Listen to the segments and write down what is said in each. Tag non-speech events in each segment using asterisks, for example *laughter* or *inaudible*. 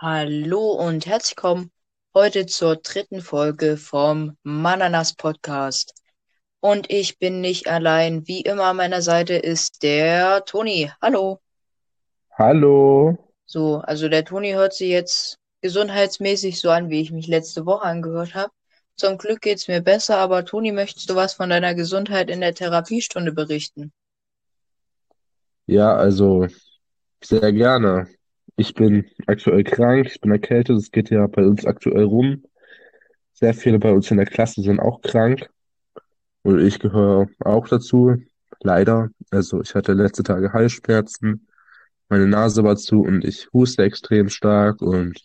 Hallo und herzlich willkommen heute zur dritten Folge vom Mananas Podcast. Und ich bin nicht allein. Wie immer an meiner Seite ist der Toni. Hallo. Hallo. So, also der Toni hört sich jetzt gesundheitsmäßig so an, wie ich mich letzte Woche angehört habe. Zum Glück geht's mir besser, aber Toni, möchtest du was von deiner Gesundheit in der Therapiestunde berichten? Ja, also sehr gerne. Ich bin aktuell krank, ich bin erkältet, es geht ja bei uns aktuell rum. Sehr viele bei uns in der Klasse sind auch krank und ich gehöre auch dazu, leider. Also ich hatte letzte Tage Halsschmerzen, meine Nase war zu und ich huste extrem stark und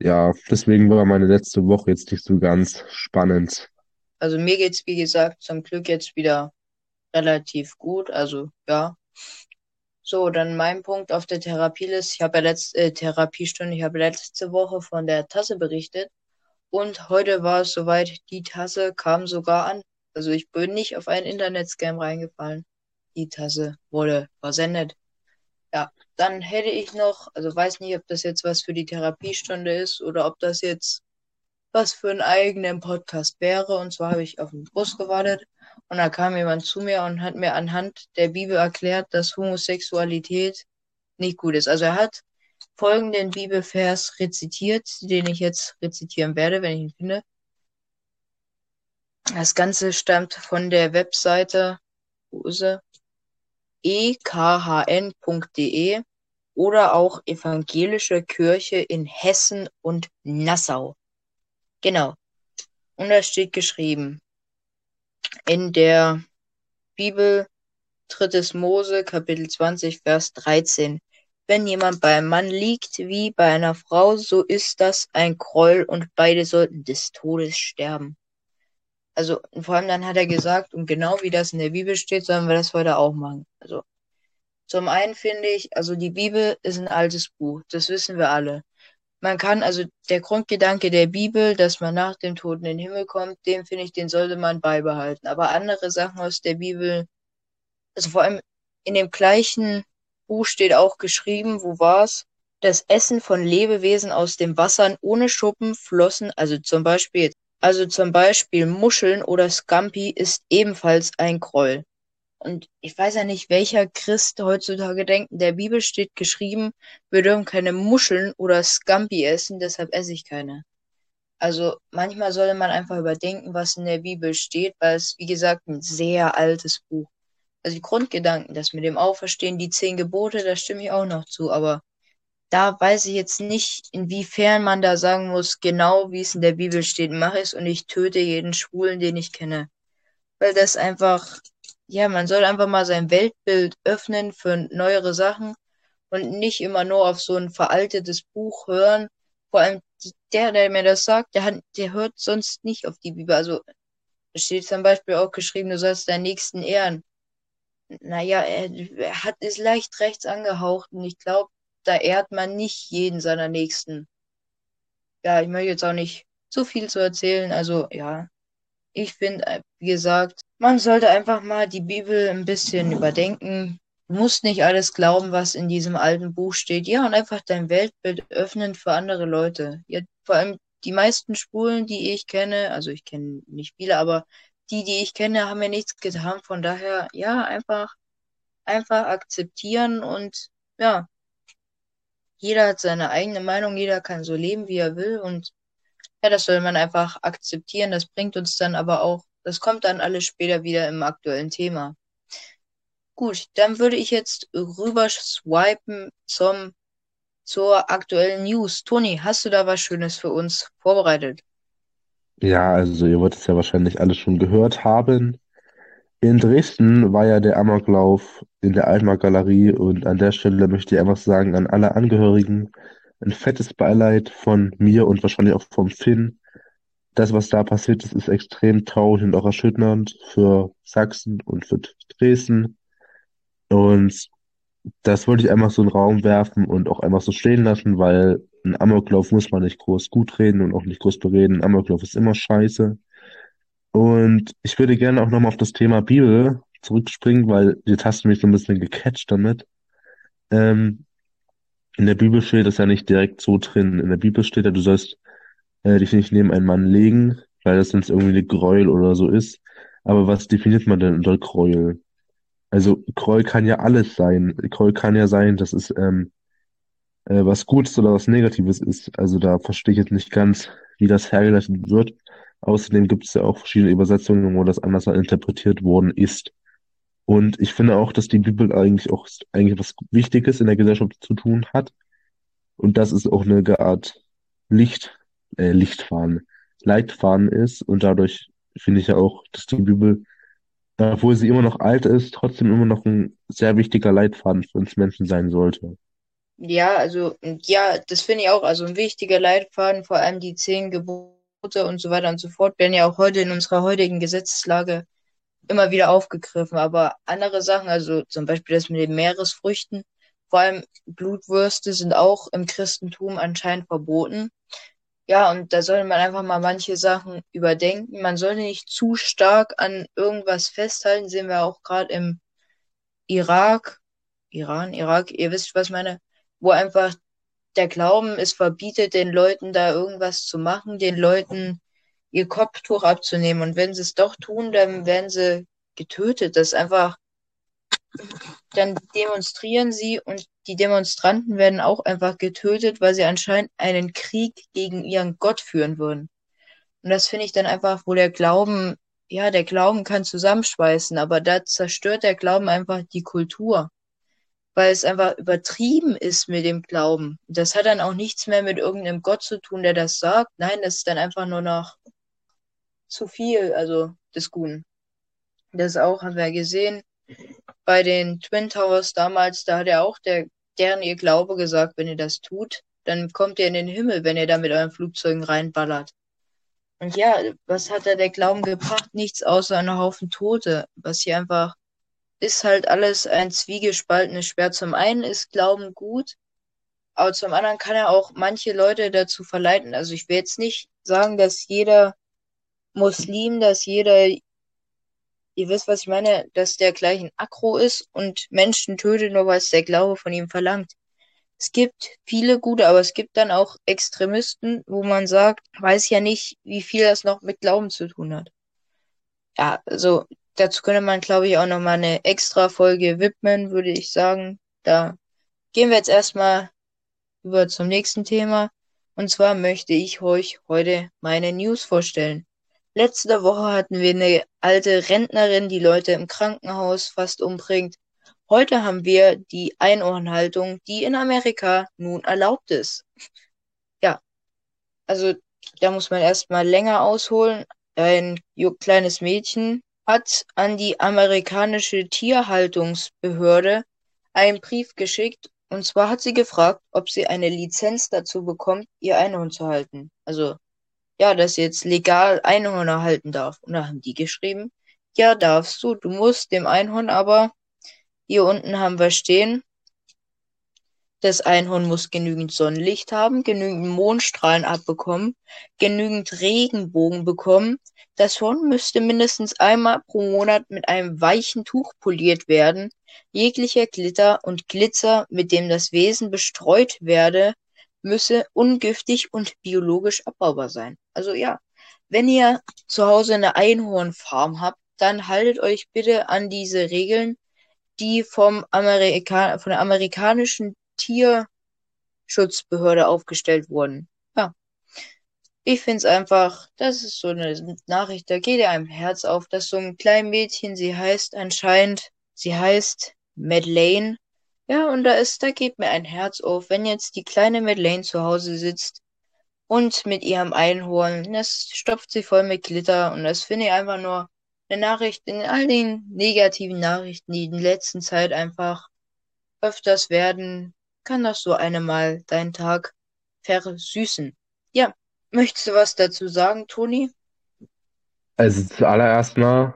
ja, deswegen war meine letzte Woche jetzt nicht so ganz spannend. Also mir geht's, wie gesagt, zum Glück jetzt wieder relativ gut. Also ja. So, dann mein Punkt auf der Therapieliste. Ich habe ja letzte äh, Therapiestunde, ich habe letzte Woche von der Tasse berichtet und heute war es soweit, die Tasse kam sogar an. Also ich bin nicht auf einen Internetscam reingefallen. Die Tasse wurde versendet. Ja, dann hätte ich noch, also weiß nicht, ob das jetzt was für die Therapiestunde ist oder ob das jetzt was für einen eigenen Podcast wäre. Und zwar habe ich auf den Bus gewartet und da kam jemand zu mir und hat mir anhand der Bibel erklärt, dass Homosexualität nicht gut ist. Also er hat folgenden Bibelvers rezitiert, den ich jetzt rezitieren werde, wenn ich ihn finde. Das Ganze stammt von der Webseite ekhn.de oder auch Evangelische Kirche in Hessen und Nassau. Genau. Und da steht geschrieben in der Bibel, drittes Mose, Kapitel 20, Vers 13. Wenn jemand bei einem Mann liegt wie bei einer Frau, so ist das ein Groll und beide sollten des Todes sterben. Also, vor allem dann hat er gesagt, und genau wie das in der Bibel steht, sollen wir das heute auch machen. Also, zum einen finde ich, also die Bibel ist ein altes Buch, das wissen wir alle man kann, also der Grundgedanke der Bibel, dass man nach dem Tod in den Himmel kommt, den finde ich, den sollte man beibehalten. Aber andere Sachen aus der Bibel, also vor allem in dem gleichen Buch steht auch geschrieben, wo war's? Das Essen von Lebewesen aus den Wassern ohne Schuppen, Flossen, also zum Beispiel, also zum Beispiel Muscheln oder Scampi ist ebenfalls ein Groll. Und ich weiß ja nicht, welcher Christ heutzutage denkt, in der Bibel steht geschrieben, wir dürfen keine Muscheln oder Scampi essen, deshalb esse ich keine. Also manchmal sollte man einfach überdenken, was in der Bibel steht, weil es, wie gesagt, ein sehr altes Buch. Also die Grundgedanken, das mit dem Auferstehen, die zehn Gebote, da stimme ich auch noch zu, aber da weiß ich jetzt nicht, inwiefern man da sagen muss, genau wie es in der Bibel steht, mach es und ich töte jeden Schwulen, den ich kenne. Weil das einfach ja, man soll einfach mal sein Weltbild öffnen für neuere Sachen und nicht immer nur auf so ein veraltetes Buch hören. Vor allem der, der mir das sagt, der, hat, der hört sonst nicht auf die Bibel. Also da steht zum Beispiel auch geschrieben, du sollst deinen Nächsten ehren. Naja, er, hat ist leicht rechts angehaucht und ich glaube, da ehrt man nicht jeden seiner Nächsten. Ja, ich möchte jetzt auch nicht so viel zu erzählen. Also ja, ich finde, äh, wie gesagt, man sollte einfach mal die Bibel ein bisschen überdenken. Du musst nicht alles glauben, was in diesem alten Buch steht. Ja, und einfach dein Weltbild öffnen für andere Leute. Ja, vor allem die meisten Spulen, die ich kenne, also ich kenne nicht viele, aber die, die ich kenne, haben mir nichts getan. Von daher, ja, einfach, einfach akzeptieren und ja, jeder hat seine eigene Meinung, jeder kann so leben, wie er will und ja, das soll man einfach akzeptieren. Das bringt uns dann aber auch, das kommt dann alles später wieder im aktuellen Thema. Gut, dann würde ich jetzt rüber swipen zum, zur aktuellen News. Toni, hast du da was Schönes für uns vorbereitet? Ja, also ihr wollt es ja wahrscheinlich alle schon gehört haben. In Dresden war ja der Amoklauf in der Altmark-Galerie und an der Stelle möchte ich einfach sagen an alle Angehörigen, ein fettes Beileid von mir und wahrscheinlich auch vom Finn. Das, was da passiert ist, ist extrem traurig und auch erschütternd für Sachsen und für Dresden. Und das wollte ich einfach so in den Raum werfen und auch einfach so stehen lassen, weil ein Amoklauf muss man nicht groß gut reden und auch nicht groß bereden. Ein Amoklauf ist immer scheiße. Und ich würde gerne auch nochmal auf das Thema Bibel zurückspringen, weil jetzt hast du mich so ein bisschen gecatcht damit. Ähm, in der Bibel steht das ja nicht direkt so drin. In der Bibel steht ja, du sollst äh, dich nicht neben einen Mann legen, weil das sonst irgendwie eine Gräuel oder so ist. Aber was definiert man denn unter Gräuel? Also Gräuel kann ja alles sein. Gräuel kann ja sein, dass es ähm, äh, was Gutes oder was Negatives ist. Also da verstehe ich jetzt nicht ganz, wie das hergeleitet wird. Außerdem gibt es ja auch verschiedene Übersetzungen, wo das anders interpretiert worden ist. Und ich finde auch, dass die Bibel eigentlich auch eigentlich was Wichtiges in der Gesellschaft zu tun hat. Und dass es auch eine Art Licht, äh, Lichtfaden, Leitfaden ist. Und dadurch finde ich ja auch, dass die Bibel, obwohl sie immer noch alt ist, trotzdem immer noch ein sehr wichtiger Leitfaden für uns Menschen sein sollte. Ja, also, ja, das finde ich auch. Also ein wichtiger Leitfaden, vor allem die zehn Gebote und so weiter und so fort, werden ja auch heute in unserer heutigen Gesetzeslage immer wieder aufgegriffen. Aber andere Sachen, also zum Beispiel das mit den Meeresfrüchten, vor allem Blutwürste sind auch im Christentum anscheinend verboten. Ja, und da sollte man einfach mal manche Sachen überdenken. Man sollte nicht zu stark an irgendwas festhalten. Sehen wir auch gerade im Irak, Iran, Irak, ihr wisst, was ich meine, wo einfach der Glauben es verbietet, den Leuten da irgendwas zu machen, den Leuten ihr Kopftuch abzunehmen. Und wenn sie es doch tun, dann werden sie getötet. Das ist einfach, dann demonstrieren sie und die Demonstranten werden auch einfach getötet, weil sie anscheinend einen Krieg gegen ihren Gott führen würden. Und das finde ich dann einfach, wo der Glauben, ja, der Glauben kann zusammenschweißen, aber da zerstört der Glauben einfach die Kultur. Weil es einfach übertrieben ist mit dem Glauben. Das hat dann auch nichts mehr mit irgendeinem Gott zu tun, der das sagt. Nein, das ist dann einfach nur noch zu viel, also des Guten. Das auch haben wir gesehen bei den Twin Towers damals, da hat ja auch der, deren ihr Glaube gesagt, wenn ihr das tut, dann kommt ihr in den Himmel, wenn ihr da mit euren Flugzeugen reinballert. Und ja, was hat da der Glauben gebracht? Nichts außer einen Haufen Tote. Was hier einfach ist halt alles ein zwiegespaltenes Schwert. Zum einen ist Glauben gut, aber zum anderen kann er auch manche Leute dazu verleiten. Also ich will jetzt nicht sagen, dass jeder Muslim, dass jeder, ihr wisst, was ich meine, dass der gleich ein Akro ist und Menschen tötet, nur weil es der Glaube von ihm verlangt. Es gibt viele gute, aber es gibt dann auch Extremisten, wo man sagt, weiß ja nicht, wie viel das noch mit Glauben zu tun hat. Ja, also dazu könnte man, glaube ich, auch nochmal eine extra Folge widmen, würde ich sagen. Da gehen wir jetzt erstmal über zum nächsten Thema. Und zwar möchte ich euch heute meine News vorstellen. Letzte Woche hatten wir eine alte Rentnerin, die Leute im Krankenhaus fast umbringt. Heute haben wir die Einhornhaltung, die in Amerika nun erlaubt ist. Ja, also da muss man erstmal länger ausholen. Ein kleines Mädchen hat an die amerikanische Tierhaltungsbehörde einen Brief geschickt. Und zwar hat sie gefragt, ob sie eine Lizenz dazu bekommt, ihr Einhorn zu halten. Also ja, dass jetzt legal Einhörner halten darf. Und da haben die geschrieben, ja, darfst du, du musst dem Einhorn aber, hier unten haben wir stehen, das Einhorn muss genügend Sonnenlicht haben, genügend Mondstrahlen abbekommen, genügend Regenbogen bekommen. Das Horn müsste mindestens einmal pro Monat mit einem weichen Tuch poliert werden. Jeglicher Glitter und Glitzer, mit dem das Wesen bestreut werde, müsse ungiftig und biologisch abbaubar sein. Also ja, wenn ihr zu Hause eine Einhornfarm habt, dann haltet euch bitte an diese Regeln, die vom Amerika von der amerikanischen Tierschutzbehörde aufgestellt wurden. Ja. Ich finde es einfach, das ist so eine Nachricht, da geht einem Herz auf, dass so ein kleines Mädchen, sie heißt anscheinend, sie heißt Madeleine, ja, und da ist, da geht mir ein Herz auf, wenn jetzt die kleine Madeleine zu Hause sitzt und mit ihrem Einhorn, das stopft sie voll mit Glitter und das finde ich einfach nur eine Nachricht in all den negativen Nachrichten, die in letzter Zeit einfach öfters werden, kann das so eine mal deinen Tag versüßen. Ja, möchtest du was dazu sagen, Toni? Also zuallererst mal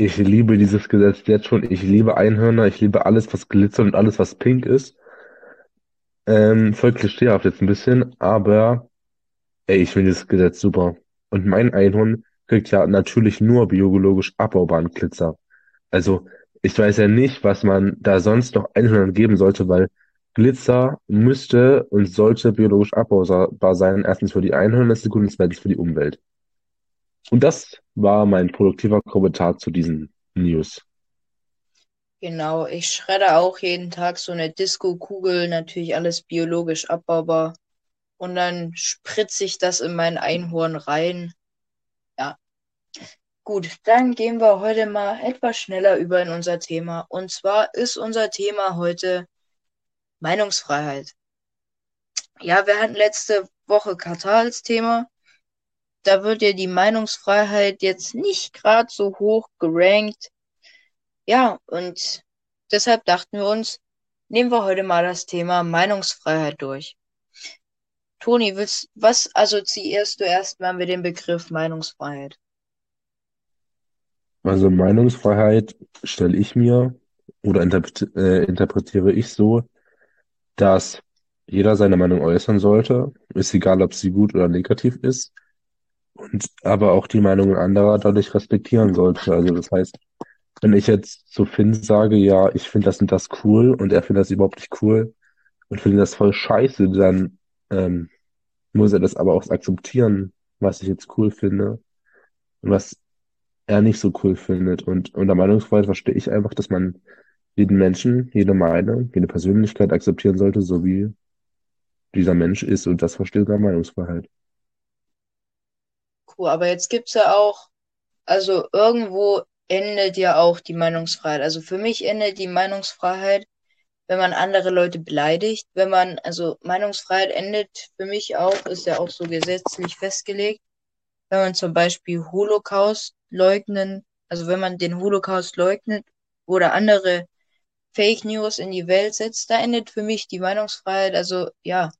ich liebe dieses Gesetz jetzt schon. Ich liebe Einhörner. Ich liebe alles, was glitzert und alles, was pink ist. Ähm, voll klischeehaft jetzt ein bisschen, aber ey, ich finde dieses Gesetz super. Und mein Einhorn kriegt ja natürlich nur biologisch abbaubaren Glitzer. Also, ich weiß ja nicht, was man da sonst noch Einhörnern geben sollte, weil Glitzer müsste und sollte biologisch abbaubar sein. Erstens für die Einhörner, und zweitens für die Umwelt. Und das war mein produktiver Kommentar zu diesen News. Genau, ich schredde auch jeden Tag so eine Disco-Kugel, natürlich alles biologisch abbaubar. Und dann spritze ich das in mein Einhorn rein. Ja. Gut, dann gehen wir heute mal etwas schneller über in unser Thema. Und zwar ist unser Thema heute Meinungsfreiheit. Ja, wir hatten letzte Woche Katar als Thema. Da wird ja die Meinungsfreiheit jetzt nicht gerade so hoch gerankt. Ja, und deshalb dachten wir uns, nehmen wir heute mal das Thema Meinungsfreiheit durch. Toni, willst, was assoziierst du erstmal mit dem Begriff Meinungsfreiheit? Also Meinungsfreiheit stelle ich mir oder interpret äh, interpretiere ich so, dass jeder seine Meinung äußern sollte, ist egal, ob sie gut oder negativ ist, und aber auch die Meinungen anderer dadurch respektieren sollte. Also das heißt, wenn ich jetzt zu Finn sage, ja, ich finde das und das cool und er findet das überhaupt nicht cool und findet das voll scheiße, dann ähm, muss er das aber auch akzeptieren, was ich jetzt cool finde und was er nicht so cool findet. Und unter Meinungsfreiheit verstehe ich einfach, dass man jeden Menschen, jede Meinung, jede Persönlichkeit akzeptieren sollte, so wie dieser Mensch ist. Und das verstehe ich unter Meinungsfreiheit. Cool, aber jetzt gibt's ja auch, also irgendwo endet ja auch die Meinungsfreiheit. Also für mich endet die Meinungsfreiheit, wenn man andere Leute beleidigt. Wenn man, also Meinungsfreiheit endet für mich auch, ist ja auch so gesetzlich festgelegt, wenn man zum Beispiel Holocaust leugnen, also wenn man den Holocaust leugnet oder andere Fake News in die Welt setzt, da endet für mich die Meinungsfreiheit. Also ja,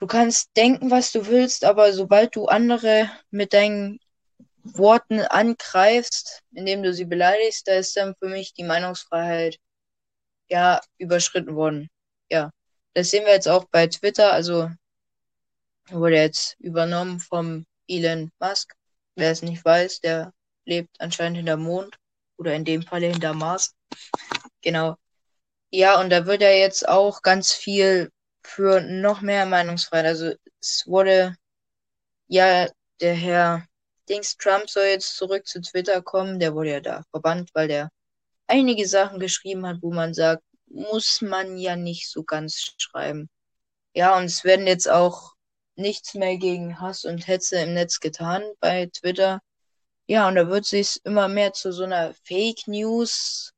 du kannst denken, was du willst, aber sobald du andere mit deinen Worten angreifst, indem du sie beleidigst, da ist dann für mich die Meinungsfreiheit ja überschritten worden. Ja, das sehen wir jetzt auch bei Twitter. Also wurde jetzt übernommen vom Elon Musk. Wer es nicht weiß, der lebt anscheinend hinter Mond oder in dem Falle hinter Mars. Genau. Ja, und da wird ja jetzt auch ganz viel für noch mehr Meinungsfreiheit. Also es wurde ja der Herr Dings Trump soll jetzt zurück zu Twitter kommen. Der wurde ja da verbannt, weil der einige Sachen geschrieben hat, wo man sagt, muss man ja nicht so ganz schreiben. Ja, und es werden jetzt auch nichts mehr gegen Hass und Hetze im Netz getan bei Twitter. Ja, und da wird sich immer mehr zu so einer Fake News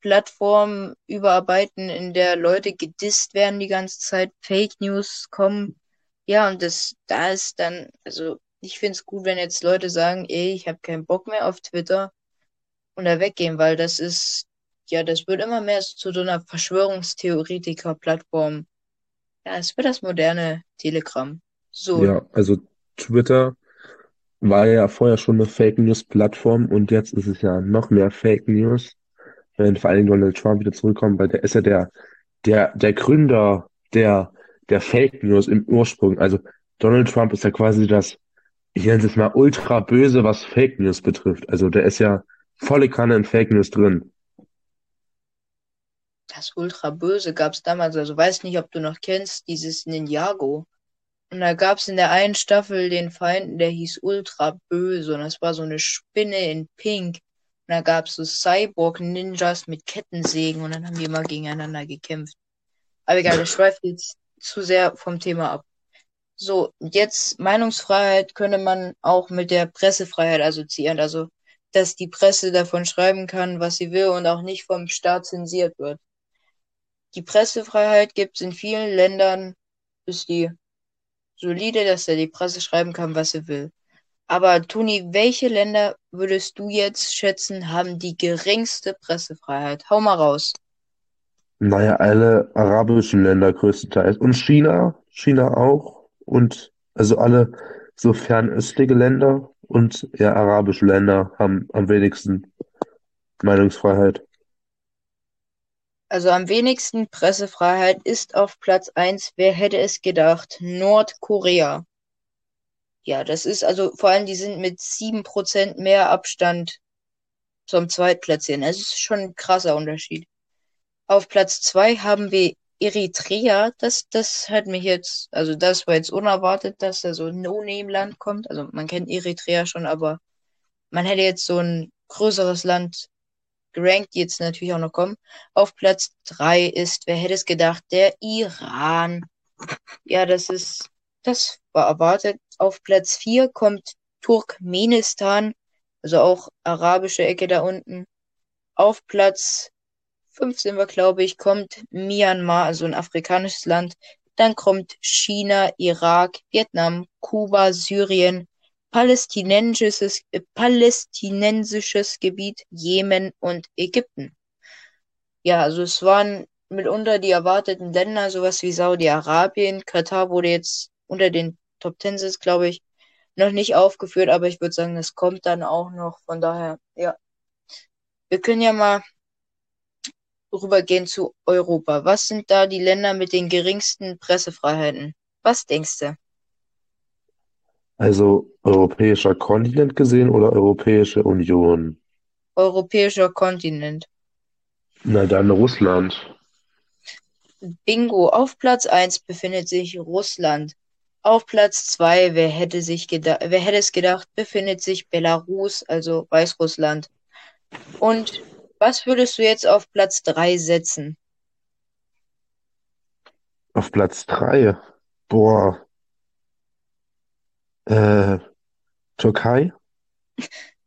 Plattform überarbeiten, in der Leute gedisst werden die ganze Zeit, Fake News kommen. Ja, und das, da ist dann, also ich finde es gut, wenn jetzt Leute sagen, ey, ich habe keinen Bock mehr auf Twitter und da weggehen, weil das ist, ja, das wird immer mehr zu so einer Verschwörungstheoretiker-Plattform. Ja, es wird das moderne Telegram. So. Ja, also Twitter war ja vorher schon eine Fake News Plattform und jetzt ist es ja noch mehr Fake News, wenn vor allem Donald Trump wieder zurückkommt, weil der ist ja der, der, der Gründer der, der Fake News im Ursprung. Also Donald Trump ist ja quasi das, ich nenne es mal ultra böse, was Fake News betrifft. Also der ist ja volle Kanne in Fake News drin. Das Ultra Böse gab es damals, also weiß nicht, ob du noch kennst, dieses Ninjago. Und da gab es in der einen Staffel den Feind, der hieß Ultra Böse und das war so eine Spinne in Pink. Und da gab es so Cyborg-Ninjas mit Kettensägen und dann haben die immer gegeneinander gekämpft. Aber egal, das schweift jetzt zu sehr vom Thema ab. So, jetzt Meinungsfreiheit könnte man auch mit der Pressefreiheit assoziieren. Also, dass die Presse davon schreiben kann, was sie will und auch nicht vom Staat zensiert wird. Die Pressefreiheit gibt es in vielen Ländern, ist die solide, dass er die Presse schreiben kann, was er will. Aber Toni, welche Länder würdest du jetzt schätzen, haben die geringste Pressefreiheit? Hau mal raus. Naja, alle arabischen Länder größtenteils. Und China, China auch. Und also alle so fernöstliche Länder und ja, arabische Länder haben am wenigsten Meinungsfreiheit. Also am wenigsten Pressefreiheit ist auf Platz 1, wer hätte es gedacht, Nordkorea. Ja, das ist also vor allem, die sind mit 7% mehr Abstand zum Zweitplatzieren. Es ist schon ein krasser Unterschied. Auf Platz 2 haben wir Eritrea, das, das hat mich jetzt, also das war jetzt unerwartet, dass da so ein No-Name-Land kommt. Also man kennt Eritrea schon, aber man hätte jetzt so ein größeres Land gerankt, die jetzt natürlich auch noch kommen. Auf Platz 3 ist, wer hätte es gedacht, der Iran. Ja, das ist, das war erwartet. Auf Platz 4 kommt Turkmenistan, also auch arabische Ecke da unten. Auf Platz 5 sind wir, glaube ich, kommt Myanmar, also ein afrikanisches Land. Dann kommt China, Irak, Vietnam, Kuba, Syrien, palästinensisches, äh, palästinensisches Gebiet, Jemen und Ägypten. Ja, also es waren mitunter die erwarteten Länder, sowas wie Saudi-Arabien. Katar wurde jetzt unter den Top Ten glaube ich, noch nicht aufgeführt, aber ich würde sagen, das kommt dann auch noch. Von daher, ja. Wir können ja mal rübergehen zu Europa. Was sind da die Länder mit den geringsten Pressefreiheiten? Was denkst du? Also europäischer Kontinent gesehen oder Europäische Union? Europäischer Kontinent. Na dann Russland. Bingo. Auf Platz 1 befindet sich Russland. Auf Platz 2, wer hätte sich wer hätte es gedacht, befindet sich Belarus, also Weißrussland. Und was würdest du jetzt auf Platz 3 setzen? Auf Platz 3? Boah. Äh, Türkei?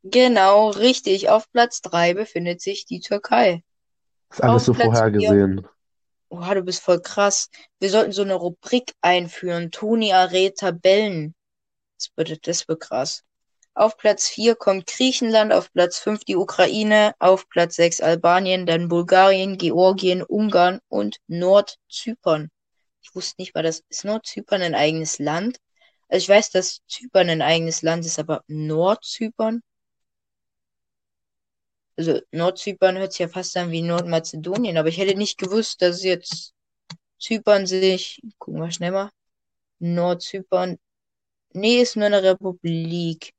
Genau, richtig. Auf Platz 3 befindet sich die Türkei. Ist alles Auf so Platz 4 vorhergesehen. Oha, du bist voll krass. Wir sollten so eine Rubrik einführen. Toni Arret Tabellen. Das wird, das wird krass. Auf Platz 4 kommt Griechenland, auf Platz 5 die Ukraine, auf Platz 6 Albanien, dann Bulgarien, Georgien, Ungarn und Nordzypern. Ich wusste nicht mal, das ist Nordzypern ein eigenes Land. Also ich weiß, dass Zypern ein eigenes Land ist, aber Nordzypern? Also Nordzypern hört sich ja fast an wie Nordmazedonien, aber ich hätte nicht gewusst, dass jetzt Zypern sich, gucken wir schnell mal, Nordzypern, nee, ist nur eine Republik.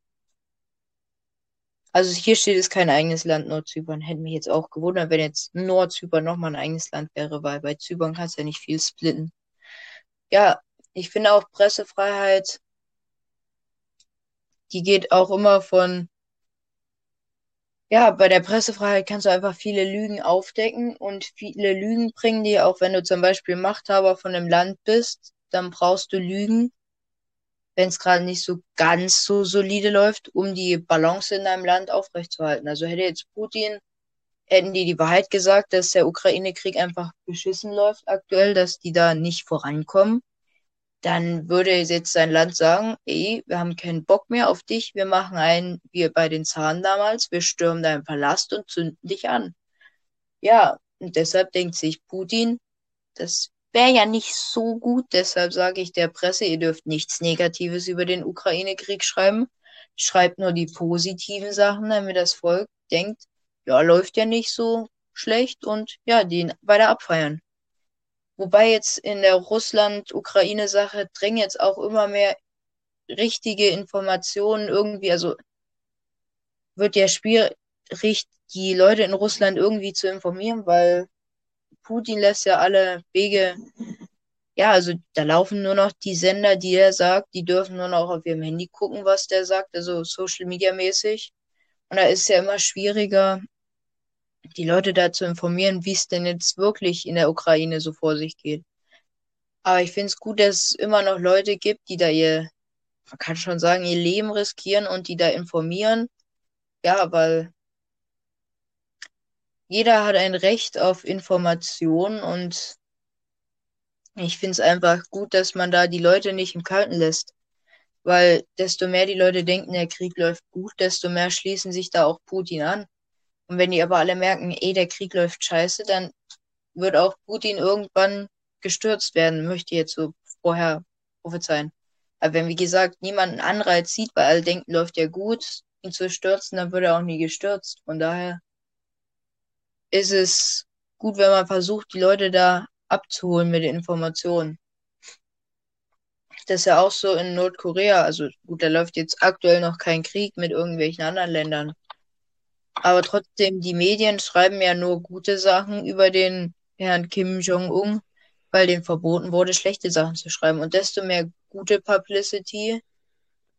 Also hier steht es kein eigenes Land, Nordzypern. Hätte mich jetzt auch gewundert, wenn jetzt Nordzypern nochmal ein eigenes Land wäre, weil bei Zypern kannst du ja nicht viel splitten. Ja, ich finde auch Pressefreiheit, die geht auch immer von, ja, bei der Pressefreiheit kannst du einfach viele Lügen aufdecken und viele Lügen bringen dir, auch wenn du zum Beispiel Machthaber von einem Land bist, dann brauchst du Lügen, wenn es gerade nicht so ganz so solide läuft, um die Balance in deinem Land aufrechtzuerhalten. Also hätte jetzt Putin, hätten die die Wahrheit gesagt, dass der Ukraine-Krieg einfach beschissen läuft aktuell, dass die da nicht vorankommen, dann würde jetzt sein Land sagen, ey, wir haben keinen Bock mehr auf dich, wir machen einen, wie bei den Zahlen damals, wir stürmen deinen Palast und zünden dich an. Ja, und deshalb denkt sich Putin, das wäre ja nicht so gut. Deshalb sage ich der Presse, ihr dürft nichts Negatives über den Ukraine-Krieg schreiben. Schreibt nur die positiven Sachen, damit das Volk denkt, ja, läuft ja nicht so schlecht und ja, den weiter abfeiern. Wobei jetzt in der Russland-Ukraine-Sache drängen jetzt auch immer mehr richtige Informationen irgendwie, also wird ja schwierig, die Leute in Russland irgendwie zu informieren, weil Putin lässt ja alle Wege, ja, also da laufen nur noch die Sender, die er sagt, die dürfen nur noch auf ihrem Handy gucken, was der sagt, also Social Media mäßig. Und da ist ja immer schwieriger, die Leute da zu informieren, wie es denn jetzt wirklich in der Ukraine so vor sich geht. Aber ich finde es gut, dass es immer noch Leute gibt, die da ihr, man kann schon sagen, ihr Leben riskieren und die da informieren. Ja, weil jeder hat ein Recht auf Information und ich finde es einfach gut, dass man da die Leute nicht im Kalten lässt. Weil desto mehr die Leute denken, der Krieg läuft gut, desto mehr schließen sich da auch Putin an. Und wenn die aber alle merken, eh, der Krieg läuft scheiße, dann wird auch Putin irgendwann gestürzt werden, möchte ich jetzt so vorher prophezeien. Aber wenn, wie gesagt, niemand einen Anreiz sieht, weil alle denken, läuft ja gut, ihn zu stürzen, dann wird er auch nie gestürzt. Von daher ist es gut, wenn man versucht, die Leute da abzuholen mit den Informationen. Das ist ja auch so in Nordkorea. Also gut, da läuft jetzt aktuell noch kein Krieg mit irgendwelchen anderen Ländern. Aber trotzdem, die Medien schreiben ja nur gute Sachen über den Herrn Kim Jong-un, weil denen verboten wurde, schlechte Sachen zu schreiben. Und desto mehr gute Publicity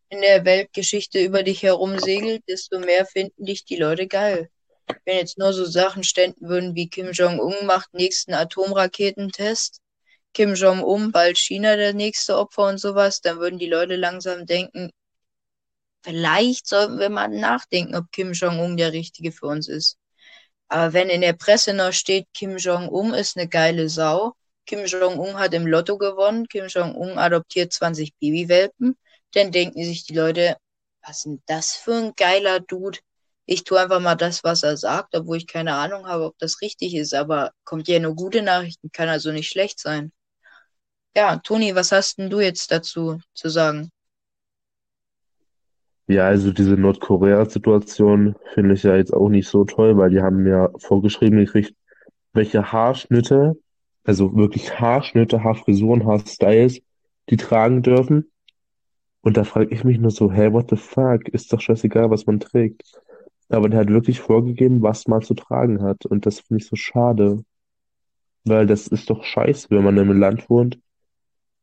in der Weltgeschichte über dich herum segelt, desto mehr finden dich die Leute geil. Wenn jetzt nur so Sachen ständen würden wie Kim Jong-un macht nächsten Atomraketentest, Kim Jong-un bald China der nächste Opfer und sowas, dann würden die Leute langsam denken, vielleicht sollten wir mal nachdenken, ob Kim Jong-un der Richtige für uns ist. Aber wenn in der Presse noch steht, Kim Jong-un ist eine geile Sau, Kim Jong-un hat im Lotto gewonnen, Kim Jong-un adoptiert 20 Babywelpen, dann denken sich die Leute, was ist denn das für ein geiler Dude? Ich tue einfach mal das, was er sagt, obwohl ich keine Ahnung habe, ob das richtig ist, aber kommt ja nur gute Nachrichten, kann also nicht schlecht sein. Ja, Toni, was hast denn du jetzt dazu zu sagen? Ja, also diese Nordkorea-Situation finde ich ja jetzt auch nicht so toll, weil die haben ja vorgeschrieben gekriegt, welche Haarschnitte, also wirklich Haarschnitte, Haarfrisuren, Haarstyles, die tragen dürfen. Und da frage ich mich nur so, hey, what the fuck? Ist doch scheißegal, was man trägt. Aber der hat wirklich vorgegeben, was man zu tragen hat. Und das finde ich so schade. Weil das ist doch scheiße, wenn man in einem Land wohnt,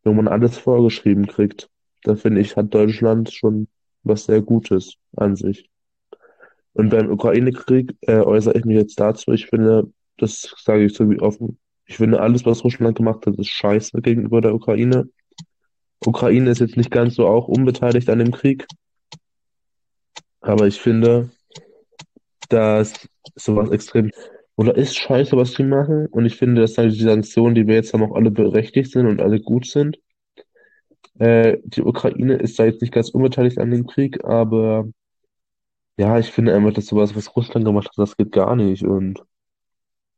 wo man alles vorgeschrieben kriegt. Da finde ich, hat Deutschland schon was sehr Gutes an sich. Und beim Ukraine-Krieg äh, äußere ich mich jetzt dazu. Ich finde, das sage ich so wie offen, ich finde, alles, was Russland gemacht hat, ist scheiße gegenüber der Ukraine. Ukraine ist jetzt nicht ganz so auch unbeteiligt an dem Krieg. Aber ich finde, dass sowas extrem oder ist scheiße, was die machen. Und ich finde, dass halt die Sanktionen, die wir jetzt haben, auch alle berechtigt sind und alle gut sind. Äh, die Ukraine ist da jetzt nicht ganz unbeteiligt an dem Krieg, aber ja, ich finde einfach, dass sowas, was Russland gemacht hat, das geht gar nicht. Und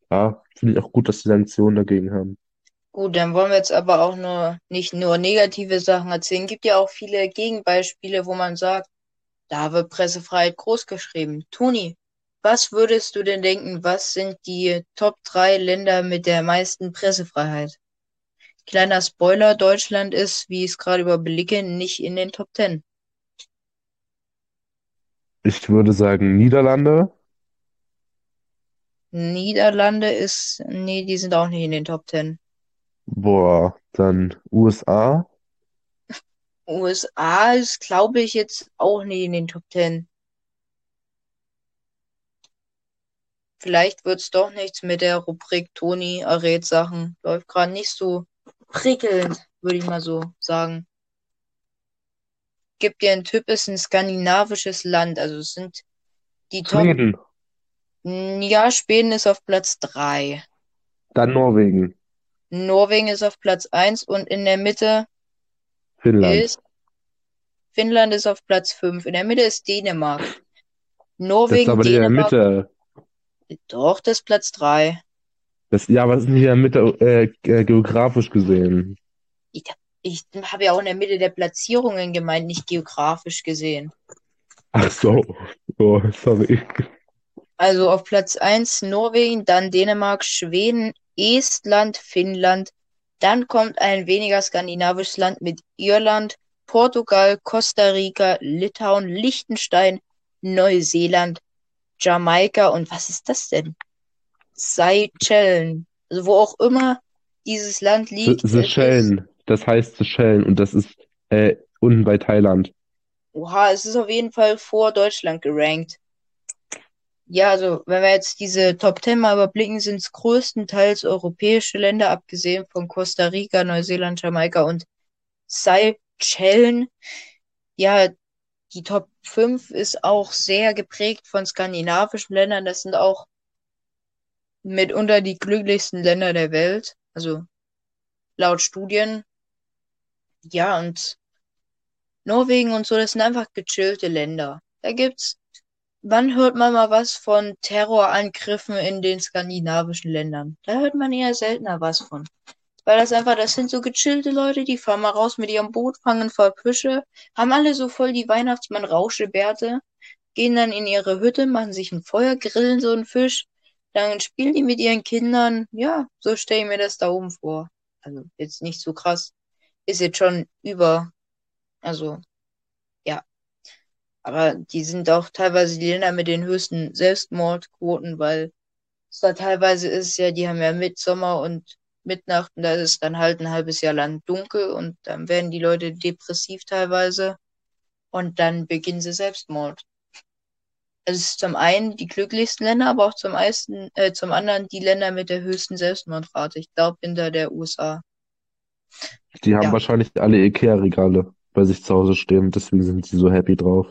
ja, finde ich auch gut, dass die Sanktionen dagegen haben. Gut, dann wollen wir jetzt aber auch nur nicht nur negative Sachen erzählen. Gibt ja auch viele Gegenbeispiele, wo man sagt, da wird Pressefreiheit großgeschrieben. Toni, was würdest du denn denken, was sind die Top 3 Länder mit der meisten Pressefreiheit? Kleiner Spoiler, Deutschland ist, wie ich es gerade überblicke, nicht in den Top 10. Ich würde sagen Niederlande. Niederlande ist, nee, die sind auch nicht in den Top 10. Boah, dann USA. USA *laughs* ist, glaube ich, jetzt auch nicht in den Top 10. Vielleicht wird's doch nichts mit der Rubrik Toni errät Sachen. Läuft gerade nicht so prickelnd, würde ich mal so sagen. Gib dir einen Tipp, ist ein skandinavisches Land. Also es sind die Top. Schweden. Ja, Schweden ist auf Platz 3. Dann Norwegen. Norwegen ist auf Platz 1 und in der Mitte Finnland. ist Finnland ist auf Platz 5. In der Mitte ist Dänemark. Das ist Norwegen, aber in der. Mitte. Doch, das ist Platz 3. Das, ja, aber das ist nicht in der Mitte, äh, äh, geografisch gesehen. Ich, ich habe ja auch in der Mitte der Platzierungen gemeint, nicht geografisch gesehen. Ach so. Oh, sorry. Also auf Platz 1 Norwegen, dann Dänemark, Schweden, Estland, Finnland. Dann kommt ein weniger skandinavisches Land mit Irland, Portugal, Costa Rica, Litauen, Liechtenstein, Neuseeland, Jamaika und was ist das denn? Seychellen. Also wo auch immer dieses Land liegt. Seychellen. Das heißt Seychellen und das ist äh, unten bei Thailand. oha, es ist auf jeden Fall vor Deutschland gerankt. Ja, also wenn wir jetzt diese Top 10 mal überblicken, sind es größtenteils europäische Länder, abgesehen von Costa Rica, Neuseeland, Jamaika und Seychellen. Ja, die Top 5 ist auch sehr geprägt von skandinavischen Ländern. Das sind auch mitunter die glücklichsten Länder der Welt. Also laut Studien. Ja, und Norwegen und so, das sind einfach gechillte Länder. Da gibt's, wann hört man mal was von Terrorangriffen in den skandinavischen Ländern? Da hört man eher seltener was von. Weil das einfach, das sind so gechillte Leute, die fahren mal raus mit ihrem Boot, fangen voll Fische, haben alle so voll die Weihnachtsmann-Rauschebärte, gehen dann in ihre Hütte, machen sich ein Feuer, grillen so einen Fisch, dann spielen die mit ihren Kindern. Ja, so stelle ich mir das da oben vor. Also jetzt nicht so krass. Ist jetzt schon über, also ja. Aber die sind auch teilweise die Länder mit den höchsten Selbstmordquoten, weil es da teilweise ist ja, die haben ja Midsommar und Mitternacht und da ist es dann halt ein halbes Jahr lang dunkel und dann werden die Leute depressiv teilweise und dann beginnen sie Selbstmord. Also es ist zum einen die glücklichsten Länder, aber auch zum, meisten, äh, zum anderen die Länder mit der höchsten Selbstmordrate. Ich glaube hinter der USA. Die haben Ja, wahrscheinlich alle Ikea-Regale bei sich zu Hause stehen, deswegen sind sie so happy drauf.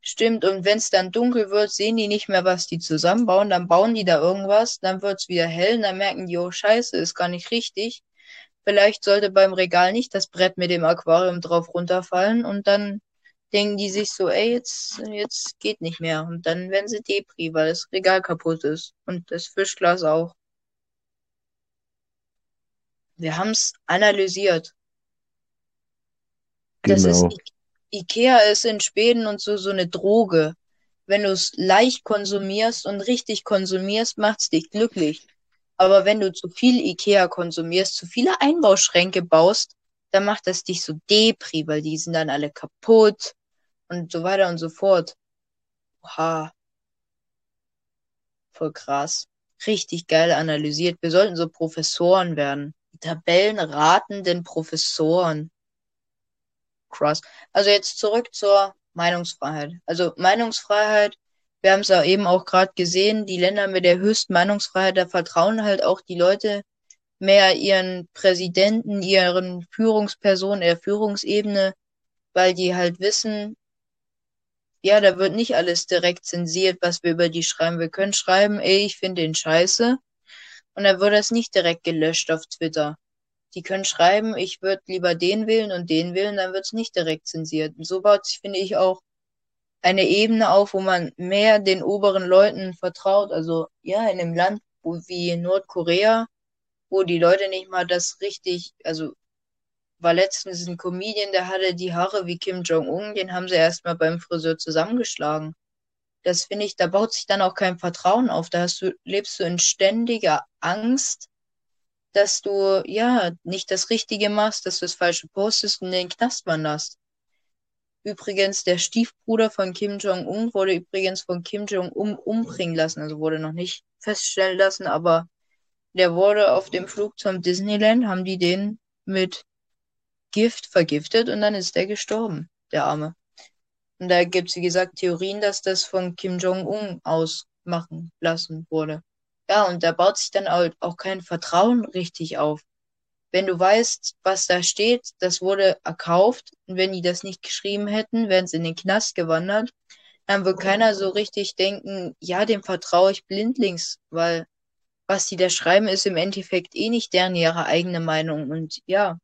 Stimmt. Und wenn es dann dunkel wird, sehen die nicht mehr, was die zusammenbauen. Dann bauen die da irgendwas, dann wird es wieder hell und dann merken die, oh Scheiße, ist gar nicht richtig. Vielleicht sollte beim Regal nicht das Brett mit dem Aquarium drauf runterfallen und dann denken die sich so, ey, jetzt, jetzt geht nicht mehr. Und dann werden sie Depri, weil das Regal kaputt ist. Und das Fischglas auch. Wir haben es analysiert. Das ist, Genau. Ikea ist in Schweden und so, so eine Droge. Wenn du es leicht konsumierst und richtig konsumierst, macht's dich glücklich. Aber wenn du zu viel Ikea konsumierst, zu viele Einbauschränke baust, dann macht das dich so Depri, weil die sind dann alle kaputt und so weiter und so fort. Oha, voll krass. Richtig geil analysiert. Wir sollten so Professoren werden. Tabellenratenden Professoren. Krass. Also jetzt zurück zur Meinungsfreiheit. Also Meinungsfreiheit, wir haben es ja eben auch gerade gesehen, die Länder mit der höchsten Meinungsfreiheit, da vertrauen halt auch die Leute mehr ihren Präsidenten, ihren Führungspersonen, der Führungsebene, weil die halt wissen, ja, da wird nicht alles direkt zensiert, was wir über die schreiben. Wir können schreiben, ey, ich finde den scheiße, und dann wird das nicht direkt gelöscht auf Twitter. Die können schreiben, ich würde lieber den wählen und den wählen, dann wird es nicht direkt zensiert. Und so baut sich, finde ich, auch eine Ebene auf, wo man mehr den oberen Leuten vertraut. Also ja, in einem Land wo, wie Nordkorea, wo die Leute nicht mal das richtig, also war letztens ein Comedian, der hatte die Haare wie Kim Jong-un, den haben sie erstmal beim Friseur zusammengeschlagen. Das finde ich, da baut sich dann auch kein Vertrauen auf. Da hast du, lebst du in ständiger Angst, dass du ja nicht das Richtige machst, dass du das Falsche postest und den Knast wanderst. Übrigens, der Stiefbruder von Kim Jong-un wurde übrigens von Kim Jong-un umbringen lassen. Also wurde noch nicht feststellen lassen, aber der wurde auf dem Flug zum Disneyland, haben die den mit Gift vergiftet und dann ist der gestorben, der Arme. Und da gibt es, wie gesagt, Theorien, dass das von Kim Jong-un aus machen lassen wurde. Ja, und da baut sich dann auch, kein Vertrauen richtig auf. Wenn du weißt, was da steht, das wurde erkauft, und wenn die das nicht geschrieben hätten, wären sie in den Knast gewandert, dann wird keiner so richtig denken, ja, dem vertraue ich blindlings, weil was die da schreiben, ist im Endeffekt eh nicht deren ihre eigene Meinung. Und ja,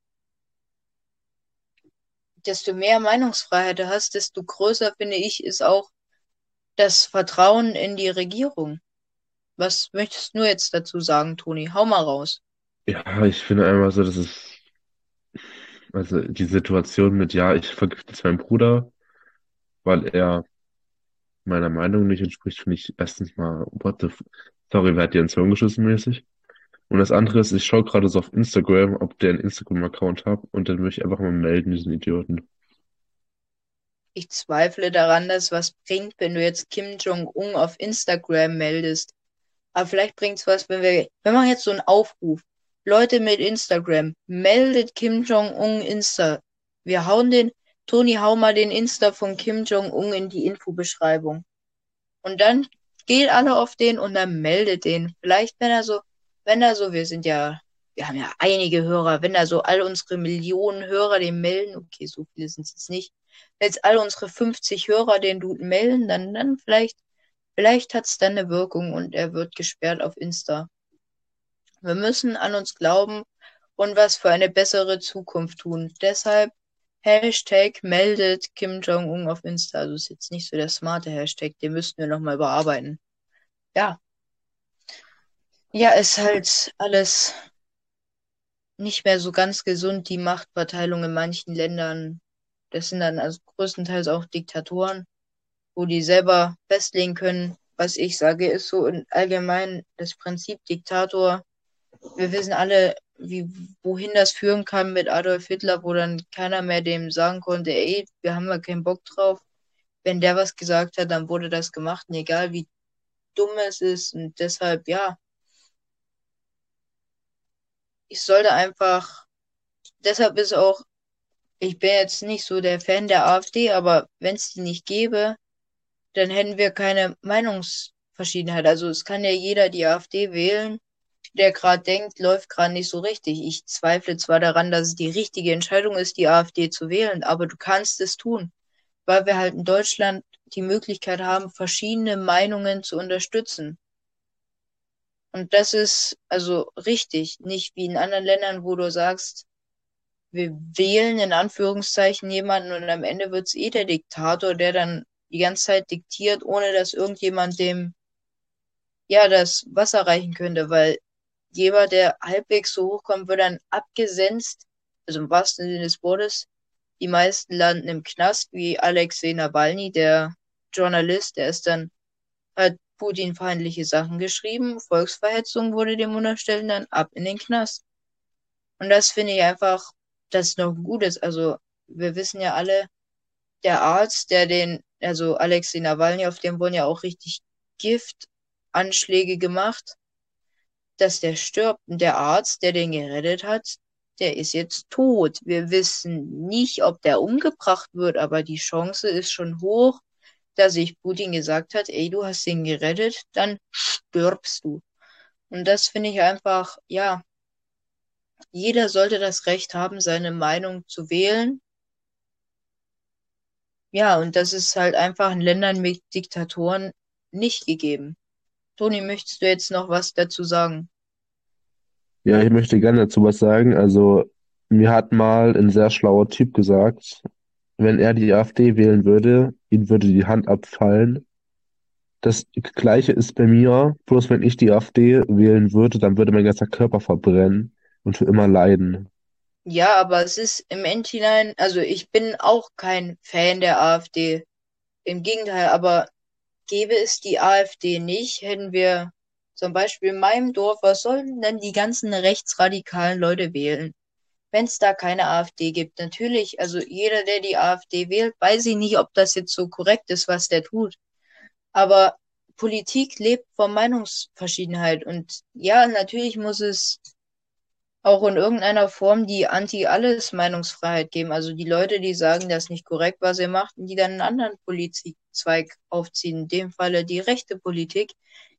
desto mehr Meinungsfreiheit du hast, desto größer, finde ich, ist auch das Vertrauen in die Regierung. Was möchtest du jetzt dazu sagen, Toni? Hau mal raus. Ja, ich finde einfach so, das ist, also die Situation mit, ja, ich vergifte jetzt meinen Bruder, weil er meiner Meinung nicht entspricht, finde ich erstens mal, what the, f sorry, wer hat dir ins Hirn geschissen mäßig? Und das andere ist, ich schaue gerade so auf Instagram, ob der einen Instagram-Account hat und dann möchte ich einfach mal melden, diesen Idioten. Ich zweifle daran, dass was bringt, wenn du jetzt Kim Jong-un auf Instagram meldest. Aber vielleicht bringt's was, wenn wir, wir machen jetzt so einen Aufruf. Leute mit Instagram, meldet Kim Jong-un Insta. Wir hauen den, Toni, hau mal den Insta von Kim Jong-un in die Infobeschreibung. Und dann geht alle auf den und dann meldet den. Vielleicht, wenn er so, wenn er so, wir sind ja, wir haben ja einige Hörer, wenn da so all unsere Millionen Hörer den melden, okay, so viele sind es jetzt nicht, wenn jetzt all unsere 50 Hörer den Dude melden, dann, dann vielleicht, vielleicht hat es dann eine Wirkung und er wird gesperrt auf Insta. Wir müssen an uns glauben und was für eine bessere Zukunft tun. Deshalb Hashtag meldet Kim Jong-un auf Insta. Also ist jetzt nicht so der smarte Hashtag, den müssten wir nochmal überarbeiten. Ja. Ja, ist halt alles nicht mehr so ganz gesund, die Machtverteilung in manchen Ländern. Das sind dann also größtenteils auch Diktatoren, wo die selber festlegen können, was ich sage, ist so in allgemein das Prinzip Diktator. Wir wissen alle, wie, wohin das führen kann mit Adolf Hitler, wo dann keiner mehr dem sagen konnte, ey, wir haben ja keinen Bock drauf. Wenn der was gesagt hat, dann wurde das gemacht, und egal wie dumm es ist. Und deshalb, ja, ich sollte einfach, deshalb ist auch, ich bin jetzt nicht so der Fan der AfD, aber wenn es die nicht gäbe, dann hätten wir keine Meinungsverschiedenheit. Also es kann ja jeder die AfD wählen, der gerade denkt, läuft gerade nicht so richtig. Ich zweifle zwar daran, dass es die richtige Entscheidung ist, die AfD zu wählen, aber du kannst es tun, weil wir halt in Deutschland die Möglichkeit haben, verschiedene Meinungen zu unterstützen. Und das ist also richtig, nicht wie in anderen Ländern, wo du sagst, wir wählen in Anführungszeichen jemanden und am Ende wird es eh der Diktator, der dann die ganze Zeit diktiert, ohne dass irgendjemand dem ja das Wasser reichen könnte, weil jemand, der halbwegs so hochkommt, wird dann abgesenzt, also im wahrsten Sinne des Wortes. Die meisten landen im Knast, wie Alexei Nawalny, der Journalist, der ist dann hat Putin-feindliche Sachen geschrieben, Volksverhetzung wurde dem unterstellt dann ab in den Knast. Und das finde ich einfach, das noch gut ist. Also, wir wissen ja alle, der Arzt, der den, also Alexei Nawalny, auf dem wurden ja auch richtig Giftanschläge gemacht, dass der stirbt. Und der Arzt, der den gerettet hat, der ist jetzt tot. Wir wissen nicht, ob der umgebracht wird, aber die Chance ist schon hoch, dass sich Putin gesagt hat, ey, du hast ihn gerettet, dann stirbst du. Und das finde ich einfach, ja, jeder sollte das Recht haben, seine Meinung zu wählen. Ja, und das ist halt einfach in Ländern mit Diktatoren nicht gegeben. Toni, möchtest du jetzt noch was dazu sagen? Ja, ich möchte gerne dazu was sagen. Also, mir hat mal ein sehr schlauer Typ gesagt, wenn er die AfD wählen würde, ihm würde die Hand abfallen. Das Gleiche ist bei mir, bloß wenn ich die AfD wählen würde, dann würde mein ganzer Körper verbrennen und für immer leiden. Ja, aber es ist im Endhinein, also ich bin auch kein Fan der AfD. Im Gegenteil, aber gäbe es die AfD nicht, hätten wir zum Beispiel in meinem Dorf, was sollten denn die ganzen rechtsradikalen Leute wählen? wenn es da keine AfD gibt. Natürlich, also jeder, der die AfD wählt, weiß ich nicht, ob das jetzt so korrekt ist, was der tut. Aber Politik lebt von Meinungsverschiedenheit. Und ja, natürlich muss es auch in irgendeiner Form die Anti-Alles-Meinungsfreiheit geben. Also die Leute, die sagen, das ist nicht korrekt, was ihr macht, und die dann einen anderen Politikzweig aufziehen. In dem Falle die rechte Politik,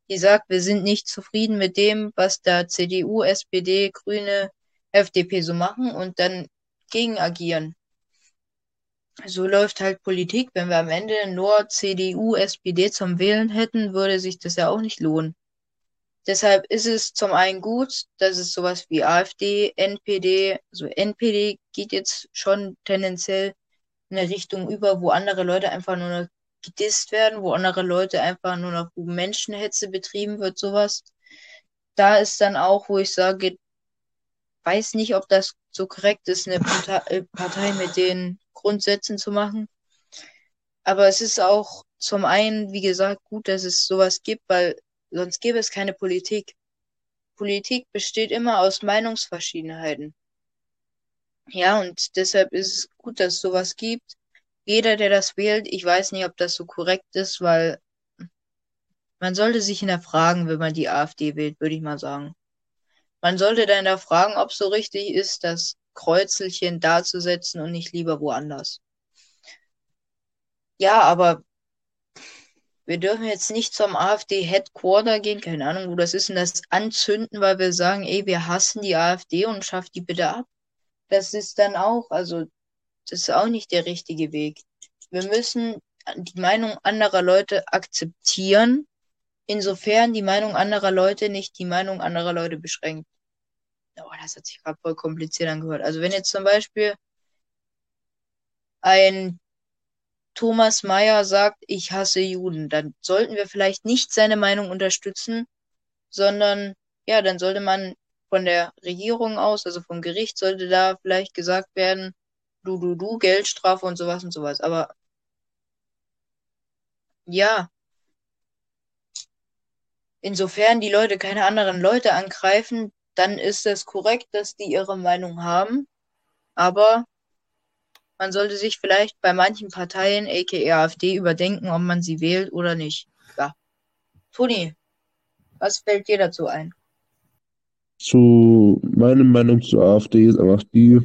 die sagt, wir sind nicht zufrieden mit dem, was da CDU, SPD, Grüne, FDP so machen und dann gegen agieren. So läuft halt Politik. Wenn wir am Ende nur CDU, SPD zum Wählen hätten, würde sich das ja auch nicht lohnen. Deshalb ist es zum einen gut, dass es sowas wie AfD, NPD, also NPD geht jetzt schon tendenziell in eine Richtung über, wo andere Leute einfach nur noch gedisst werden, wo andere Leute einfach nur noch Menschenhetze betrieben wird, sowas. Da ist dann auch, wo ich sage, weiß nicht, ob das so korrekt ist, eine äh, Partei mit den Grundsätzen zu machen. Aber es ist auch zum einen, wie gesagt, gut, dass es sowas gibt, weil sonst gäbe es keine Politik. Politik besteht immer aus Meinungsverschiedenheiten. Ja, und deshalb ist es gut, dass es sowas gibt. Jeder, der das wählt, ich weiß nicht, ob das so korrekt ist, weil man sollte sich hinterfragen, wenn man die AfD wählt, würde ich mal sagen. Man sollte dann da fragen, ob es so richtig ist, das Kreuzelchen da zu setzen und nicht lieber woanders. Ja, aber wir dürfen jetzt nicht zum AfD-Headquarter gehen, keine Ahnung, wo das ist, und das anzünden, weil wir sagen, ey, wir hassen die AfD und schafft die bitte ab. Das ist dann auch, also, das ist auch nicht der richtige Weg. Wir müssen die Meinung anderer Leute akzeptieren insofern die Meinung anderer Leute nicht die Meinung anderer Leute beschränkt. Oh, das hat sich gerade voll kompliziert angehört. Also wenn jetzt zum Beispiel ein Thomas Mayer sagt, ich hasse Juden, dann sollten wir vielleicht nicht seine Meinung unterstützen, sondern ja, dann sollte man von der Regierung aus, also vom Gericht, sollte da vielleicht gesagt werden, du, du, du, Geldstrafe und sowas und sowas. Aber ja, Insofern die Leute keine anderen Leute angreifen, dann ist es korrekt, dass die ihre Meinung haben. Aber man sollte sich vielleicht bei manchen Parteien, aka AfD, überdenken, ob man sie wählt oder nicht. Ja. Toni, was fällt dir dazu ein? zu, meine Meinung zur AfD ist einfach die,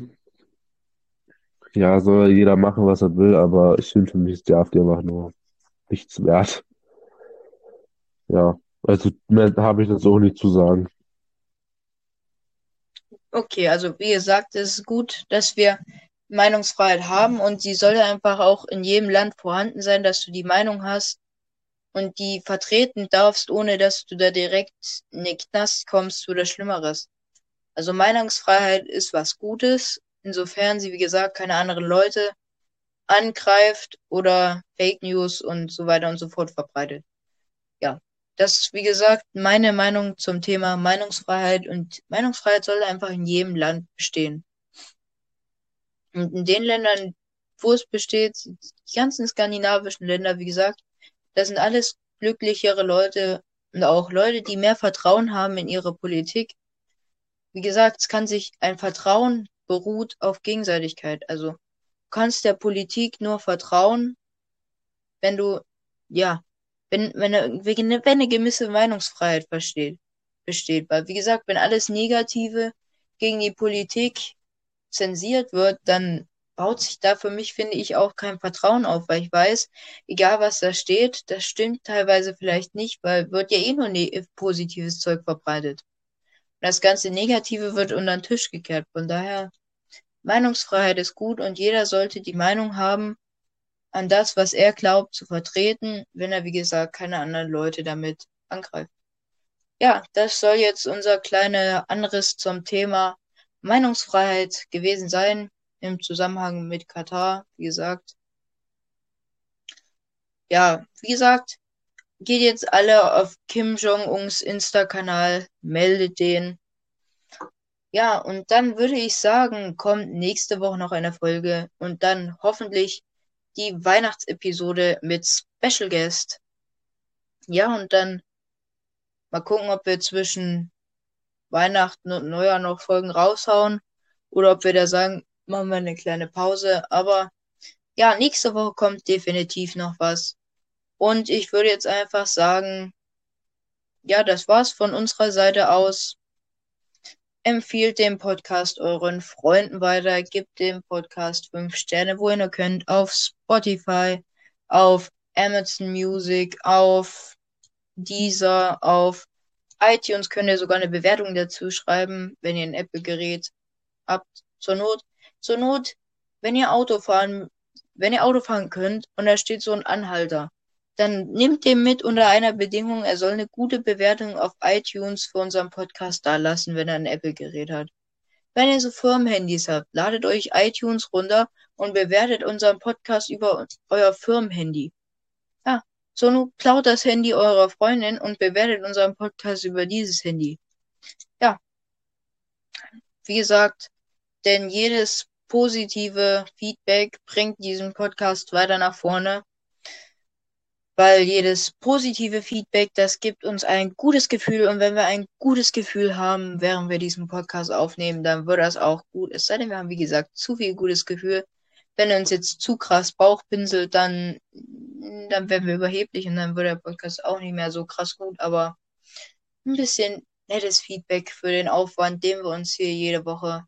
ja, soll jeder machen, was er will, aber ich finde, für mich ist die AfD einfach nur nichts wert. Ja, also mehr habe ich dazu auch nicht zu sagen. Okay, also wie gesagt, es ist gut, dass wir Meinungsfreiheit haben und sie soll einfach auch in jedem Land vorhanden sein, dass du die Meinung hast und die vertreten darfst, ohne dass du da direkt in den Knast kommst oder Schlimmeres. Also Meinungsfreiheit ist was Gutes, insofern sie, wie gesagt, keine anderen Leute angreift oder Fake News und so weiter und so fort verbreitet. Ja, das ist, wie gesagt, meine Meinung zum Thema Meinungsfreiheit und Meinungsfreiheit soll einfach in jedem Land bestehen. Und in den Ländern, wo es besteht, die ganzen skandinavischen Länder, wie gesagt, das sind alles glücklichere Leute und auch Leute, die mehr Vertrauen haben in ihre Politik. Wie gesagt, es kann sich ein Vertrauen beruht auf Gegenseitigkeit. Also du kannst der Politik nur vertrauen, wenn du, ja, wenn, wenn, eine, wenn eine gewisse Meinungsfreiheit besteht, besteht. Weil, wie gesagt, wenn alles Negative gegen die Politik zensiert wird, dann baut sich da für mich, finde ich, auch kein Vertrauen auf, weil ich weiß, egal was da steht, das stimmt teilweise vielleicht nicht, weil wird ja eh nur ne positives Zeug verbreitet. Das ganze Negative wird unter den Tisch gekehrt. Von daher, Meinungsfreiheit ist gut und jeder sollte die Meinung haben, an das, was er glaubt, zu vertreten, wenn er, wie gesagt, keine anderen Leute damit angreift. Ja, das soll jetzt unser kleiner Anriss zum Thema Meinungsfreiheit gewesen sein im Zusammenhang mit Katar, wie gesagt. Ja, wie gesagt, geht jetzt alle auf Kim Jong-uns Insta-Kanal, meldet den. Ja, und dann würde ich sagen, kommt nächste Woche noch eine Folge und dann hoffentlich die Weihnachtsepisode mit Special Guest. Ja, und dann mal gucken, ob wir zwischen Weihnachten und Neujahr noch Folgen raushauen oder ob wir da sagen, machen wir eine kleine Pause. Aber ja, nächste Woche kommt definitiv noch was. Und ich würde jetzt einfach sagen, ja, das war's von unserer Seite aus. Empfiehlt den Podcast euren Freunden weiter, gebt dem Podcast 5 Sterne, wo ihr könnt, auf Spotify, auf Amazon Music, auf Deezer, auf iTunes könnt ihr sogar eine Bewertung dazu schreiben, wenn ihr ein Apple-Gerät habt. Zur Not, zur Not, wenn ihr Auto fahren, wenn ihr Auto fahren könnt und da steht so ein Anhalter, dann nehmt den mit unter einer Bedingung, er soll eine gute Bewertung auf iTunes für unseren Podcast da lassen, wenn er ein Apple-Gerät hat. Wenn ihr so Firmenhandys habt, ladet euch iTunes runter und bewertet unseren Podcast über euer Firmenhandy. So nun klaut das Handy eurer Freundin und bewertet unseren Podcast über dieses Handy. Ja. Wie gesagt, denn jedes positive Feedback bringt diesen Podcast weiter nach vorne. Weil jedes positive Feedback, das gibt uns ein gutes Gefühl. Und wenn wir ein gutes Gefühl haben, während wir diesen Podcast aufnehmen, dann wird das auch gut. Es sei denn, wir haben, wie gesagt, zu viel gutes Gefühl. Wenn uns jetzt zu krass Bauch pinselt, dann, dann werden wir überheblich und dann wird der Podcast auch nicht mehr so krass gut. Aber ein bisschen nettes Feedback für den Aufwand, den wir uns hier jede Woche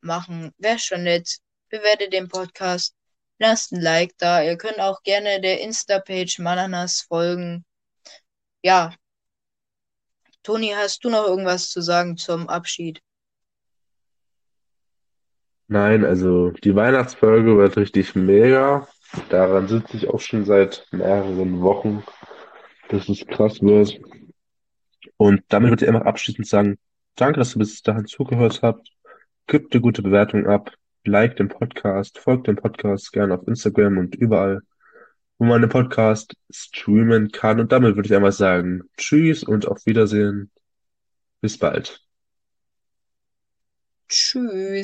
machen, wäre schon nett. Bewertet den Podcast lasst ein Like da. Ihr könnt auch gerne der Insta-Page Malanas folgen. Ja. Toni, hast du noch irgendwas zu sagen zum Abschied? Nein, also die Weihnachtsfolge wird richtig mega. Daran sitze ich auch schon seit mehreren Wochen, dass es krass wird. Und damit würde ich einfach abschließend sagen, danke, dass ihr bis dahin zugehört habt. Gebt eine gute Bewertung ab. Like den Podcast, folgt dem Podcast gerne auf Instagram und überall, wo man den Podcast streamen kann. Und damit würde ich einfach sagen, tschüss und auf Wiedersehen. Bis bald. Tschüss.